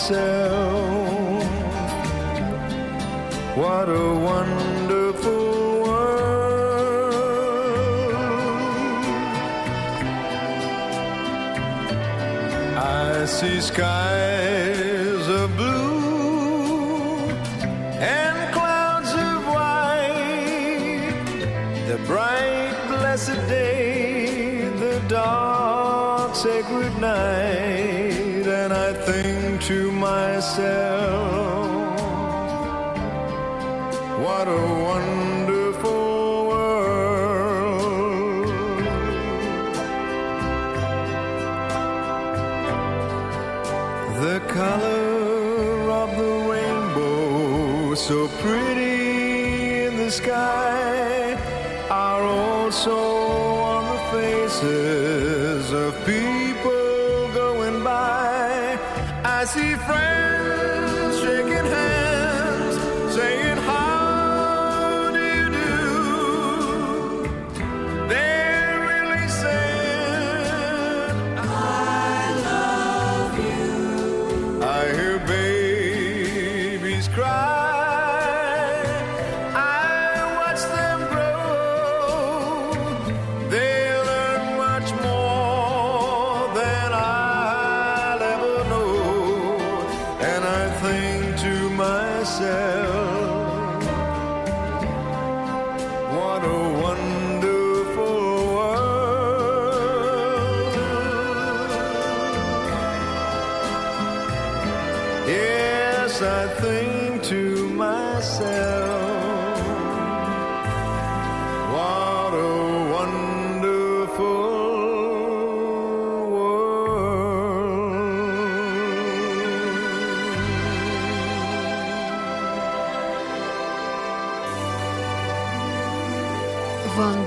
myself, what a wonderful world. I see skies faces of people going by. I see friends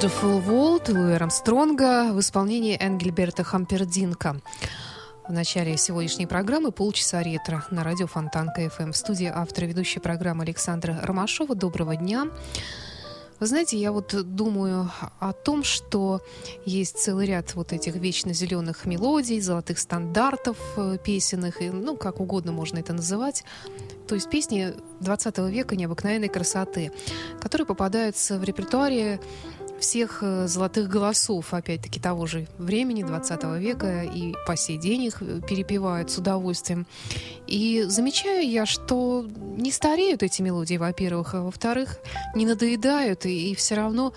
Wonderful World Луи Армстронга в исполнении Энгельберта Хампердинка. В начале сегодняшней программы полчаса ретро на радио Фонтанка ФМ. В студии автор и ведущая программы Александра Ромашова. Доброго дня. Вы знаете, я вот думаю о том, что есть целый ряд вот этих вечно зеленых мелодий, золотых стандартов э, песенных, и, ну, как угодно можно это называть. То есть песни 20 века необыкновенной красоты, которые попадаются в репертуаре всех э, золотых голосов, опять-таки, того же времени, 20 века, и по сей день их э, перепевают с удовольствием. И замечаю я, что не стареют эти мелодии, во-первых, а во-вторых, не надоедают, и, и все равно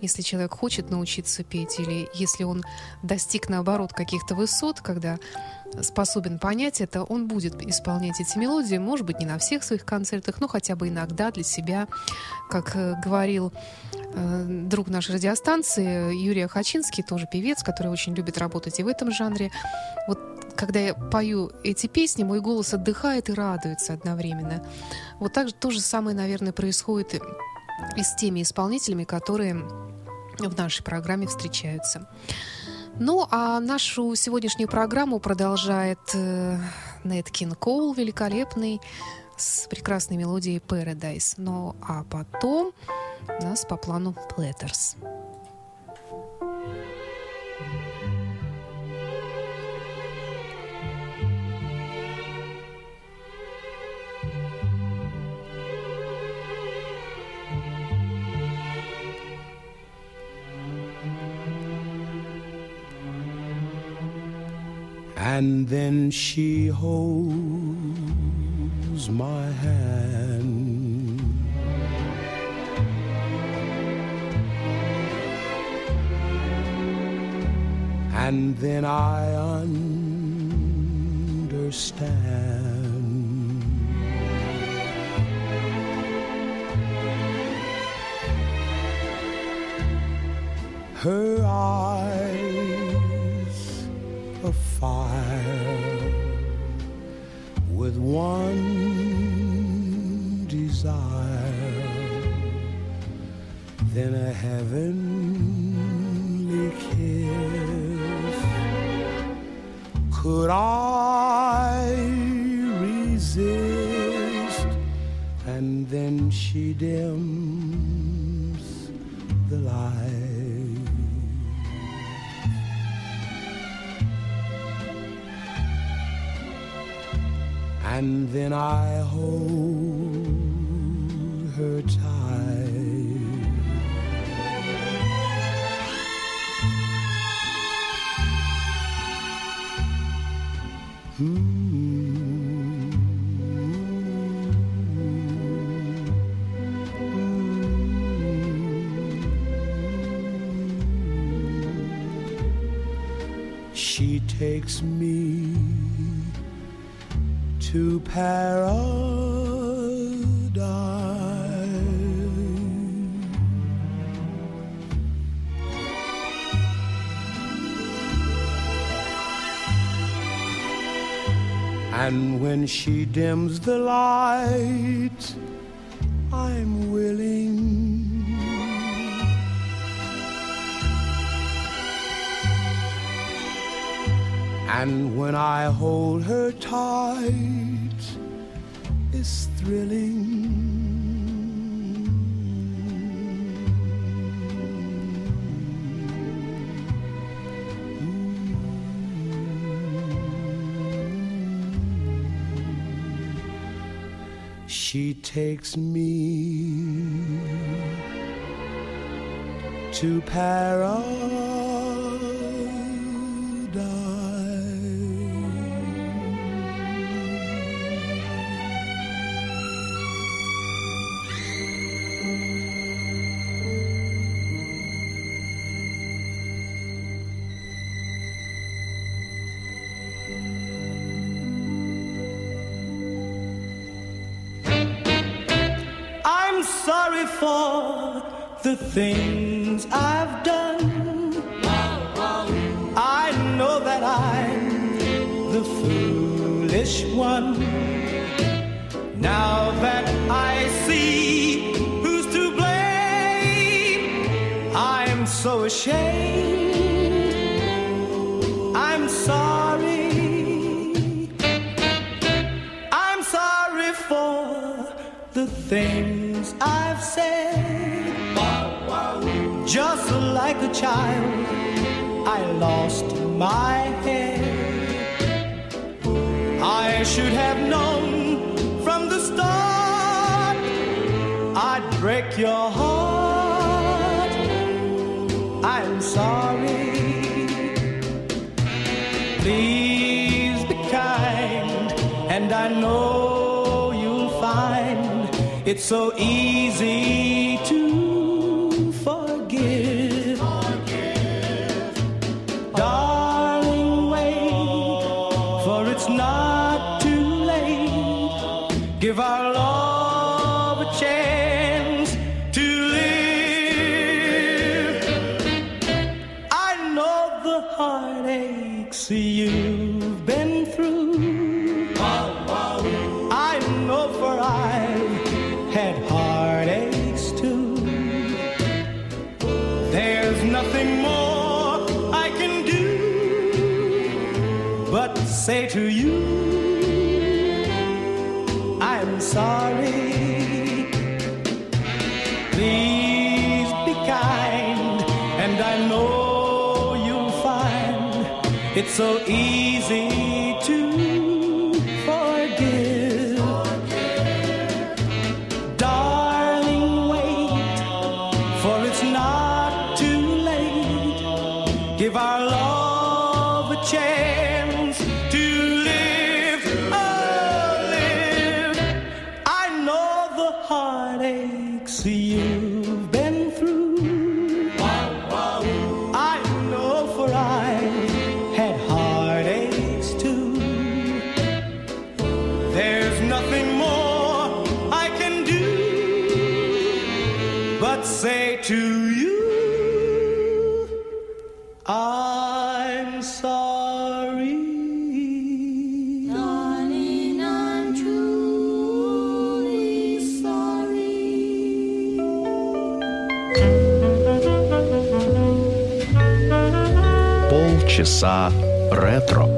если человек хочет научиться петь, или если он достиг, наоборот, каких-то высот, когда способен понять это, он будет исполнять эти мелодии, может быть, не на всех своих концертах, но хотя бы иногда для себя, как э, говорил э, друг нашей радиостанции Юрий Хачинский, тоже певец, который очень любит работать и в этом жанре. Вот когда я пою эти песни, мой голос отдыхает и радуется одновременно. Вот так же то же самое, наверное, происходит и с теми исполнителями, которые в нашей программе встречаются. Ну, а нашу сегодняшнюю программу продолжает э, Нэт Кин Коул, великолепный, с прекрасной мелодией Paradise. Ну, а потом у нас по плану Platters. And then she holds my hand. And then I understand. Her eyes fire with one desire, then a heavenly kiss. Could I resist? And then she dims the light. And then I hold her tight. And when she dims the light, I'm willing. And when I hold her tight, it's thrilling. She takes me to paradise. The things I've done. I know that I'm the foolish one. Now that I see who's to blame, I'm so ashamed. I'm sorry. I'm sorry for the things Just like a child, I lost my head. I should have known from the start I'd break your heart. I'm sorry. Please be kind, and I know you'll find it's so easy so easy голоса ретро.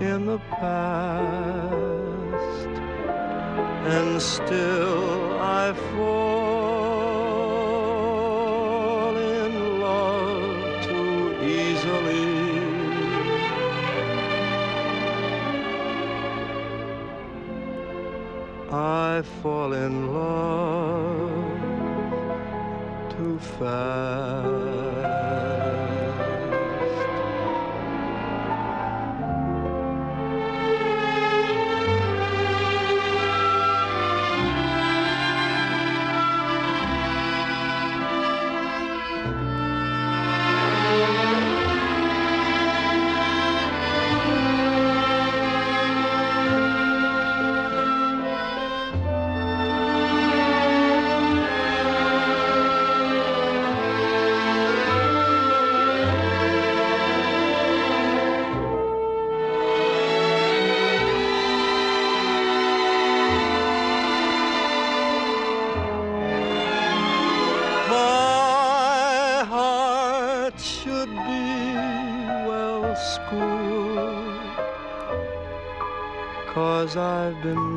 In the past, and still I fall in love too easily. I fall in love too fast.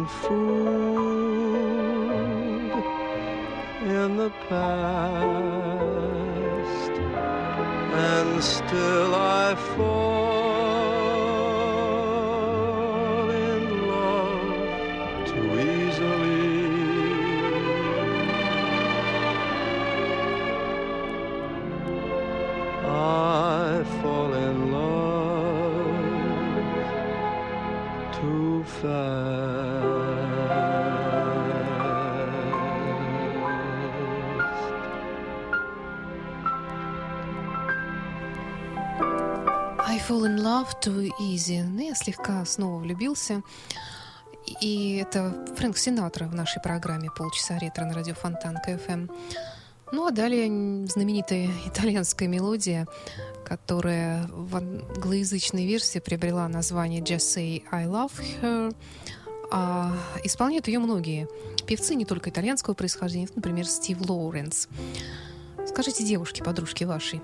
Fooled in the past, and still I fall I fall in love too easy. Ну, я слегка снова влюбился. И это Фрэнк Синатра в нашей программе «Полчаса ретро» на радио Фонтан КФМ. Ну а далее знаменитая итальянская мелодия, которая в англоязычной версии приобрела название «Just Say I Love Her». А исполняют ее многие певцы не только итальянского происхождения, например, Стив Лоуренс. Скажите девушке, подружке вашей,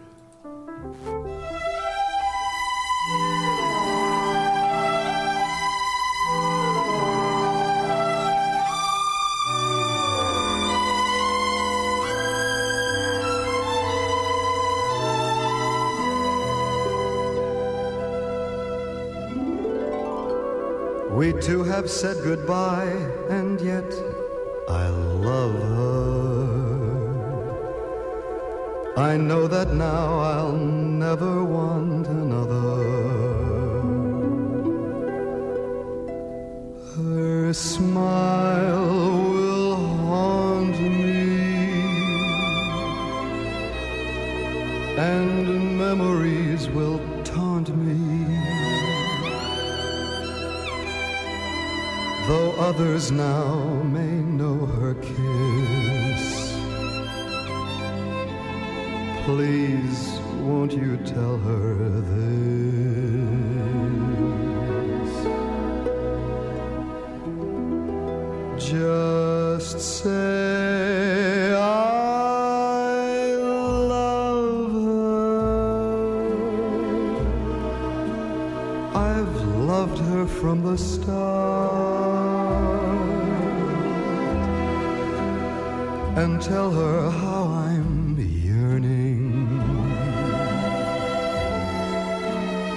Two have said goodbye, and yet I love her. I know that now I'll never want another. Her smile others now may know her kiss, please won't you tell her this? Just say tell her how I'm yearning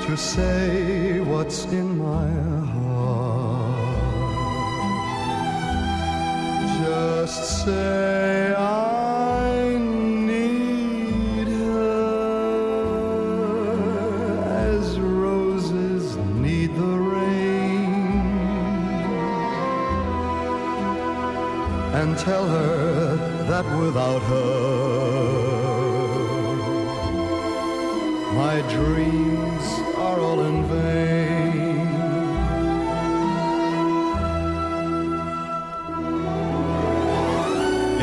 to say what's in my heart. Just say I need her as roses need the rain. And tell her that without her, my dreams are all in vain.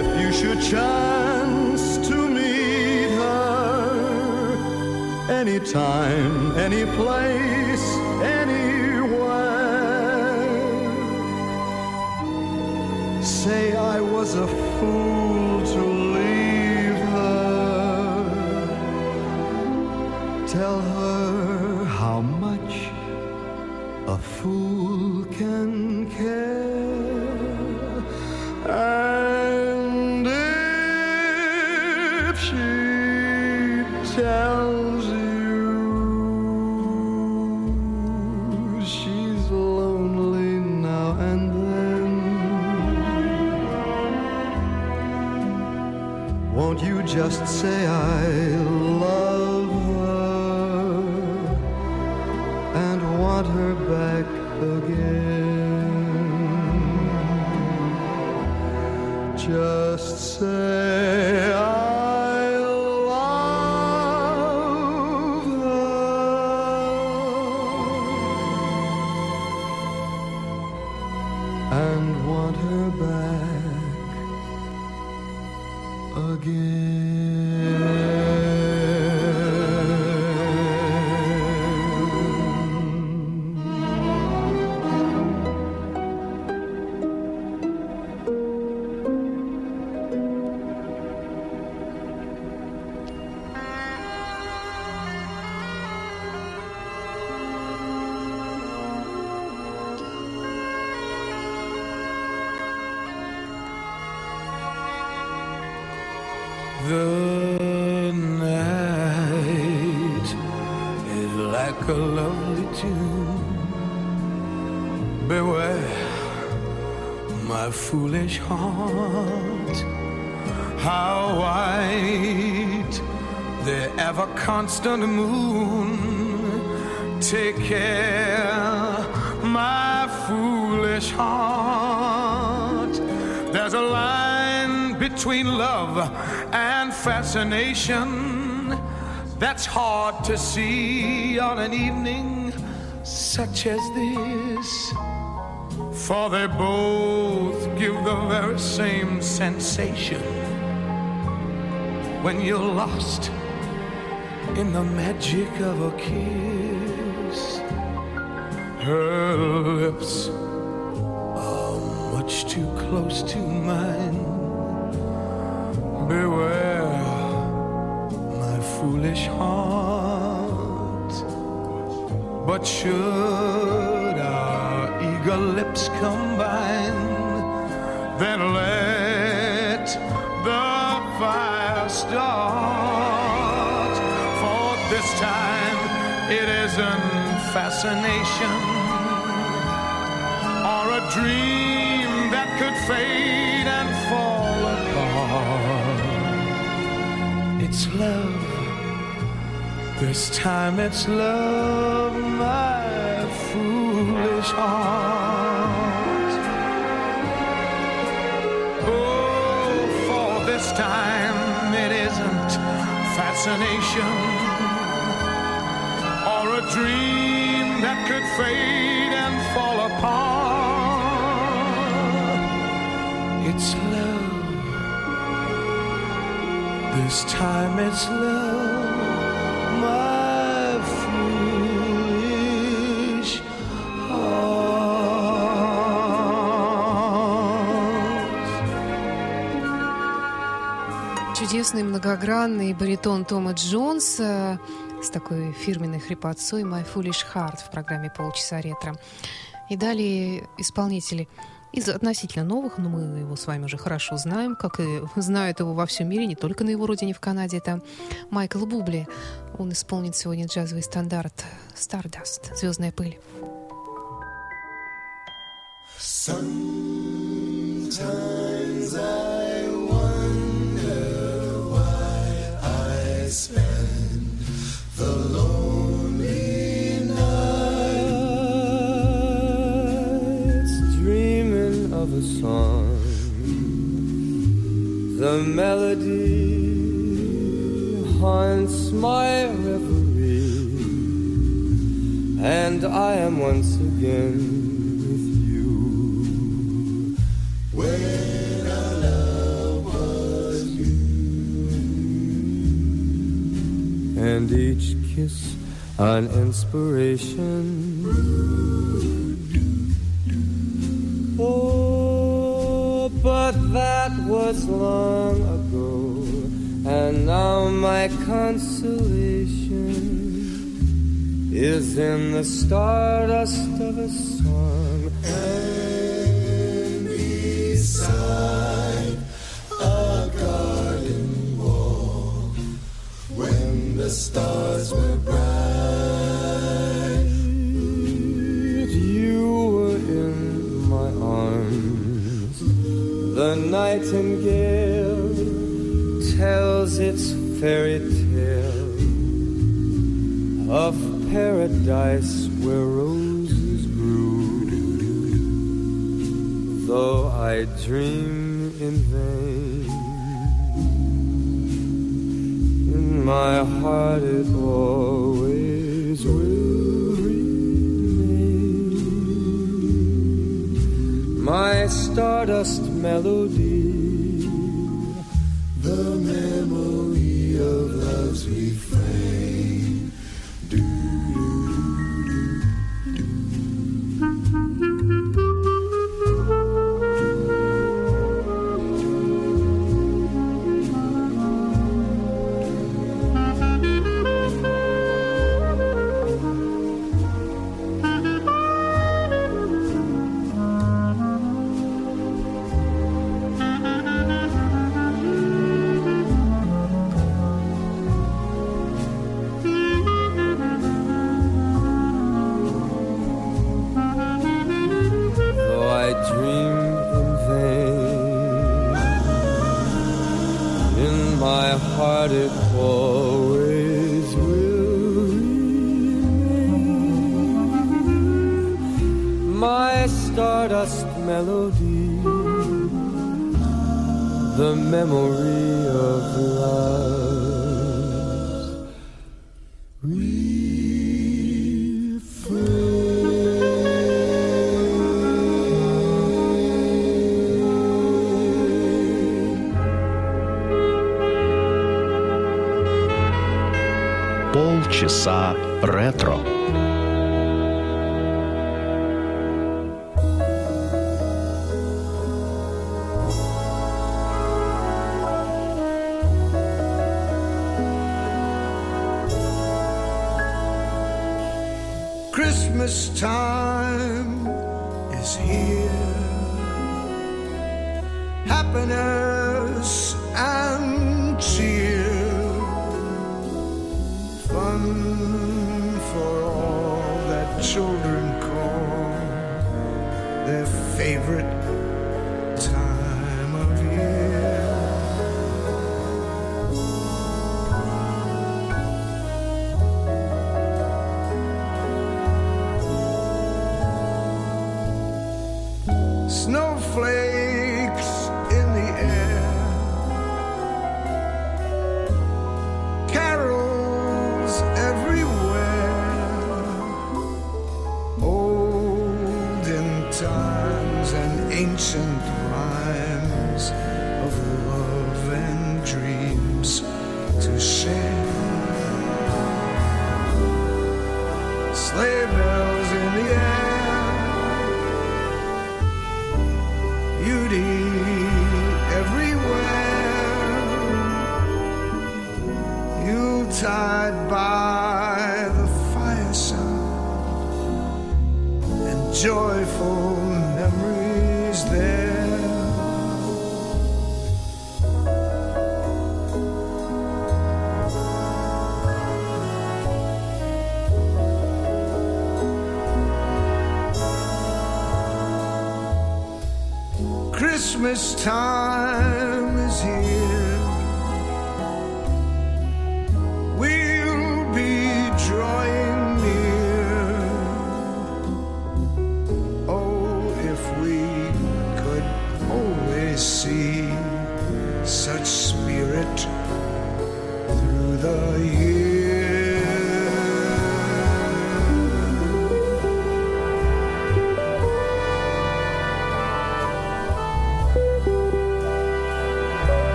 If you should chance to meet her anytime, any place, Tell her how much a fool can care. And if she tells you she's lonely now and then, won't you just say I back heart. How white the ever constant moon. Take care, my foolish heart. There's a line between love and fascination that's hard to see on an evening such as this. For they both give the very same sensation when you're lost in the magic of a kiss. Her lips are much too close to mine. Beware, my foolish heart. But our eager lips combine, then let the fire start. For this time it isn't fascination or a dream that could fade and fall apart. It's love. This time it's love, my foolish heart. Fascination or a dream that could fade and fall apart. It's love. This time it's love, чудесный многогранный баритон Тома Джонса с такой фирменной хрипотцой «My Foolish Heart» в программе «Полчаса ретро». И далее исполнители из относительно новых, но мы его с вами уже хорошо знаем, как и знают его во всем мире, не только на его родине в Канаде. Это Майкл Бубли. Он исполнит сегодня джазовый стандарт «Stardust» «Звездная пыль». Spend the lonely nights dreaming of a song. The melody haunts my reverie, and I am once again with you. When and each kiss an inspiration. Oh, but that was long ago, and now my consolation is in the stardust of a song. And beside the stars were bright, you were in my arms. The nightingale tells its fairy tale of paradise where roses grew. Though I dream my heart it always will remain. My stardust melody, memory of love's Полчаса ретро. Christmas time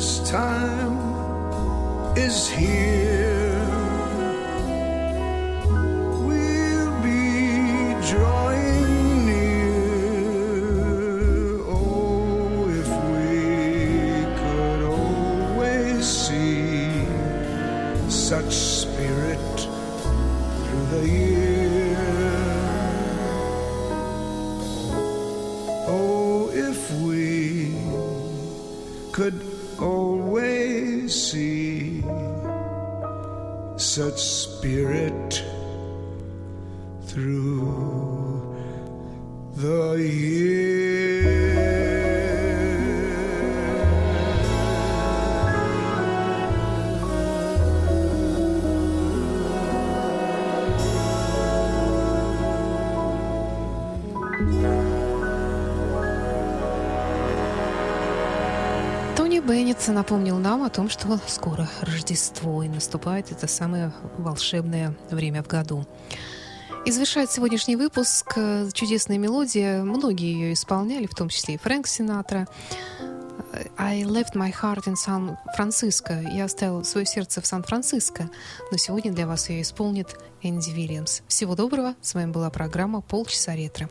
Christmas time is here. Тони Беннет напомнил нам о том, что скоро Рождество и наступает это самое волшебное время в году. И завершает сегодняшний выпуск э, чудесная мелодия. Многие ее исполняли, в том числе и Фрэнк Синатра. I left my heart in San Francisco. Я оставил свое сердце в Сан-Франциско. Но сегодня для вас ее исполнит Энди Вильямс. Всего доброго. С вами была программа «Полчаса ретро».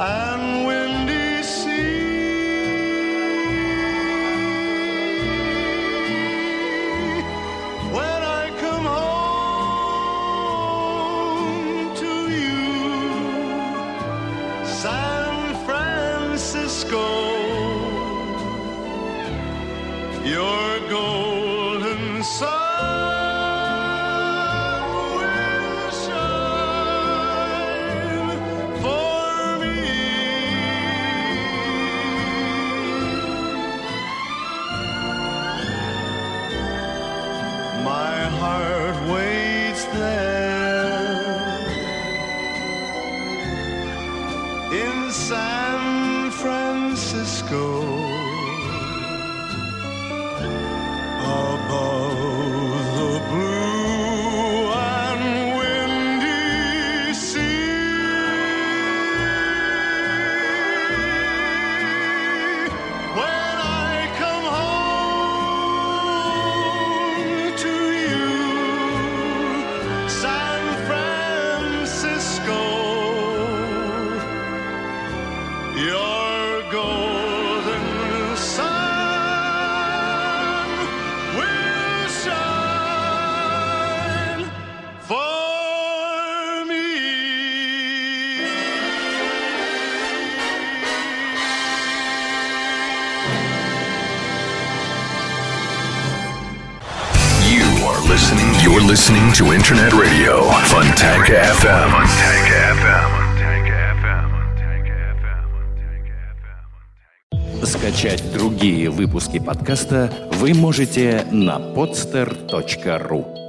and Internet Radio. Fontanka FM. Скачать другие выпуски подкаста вы можете на podster.ru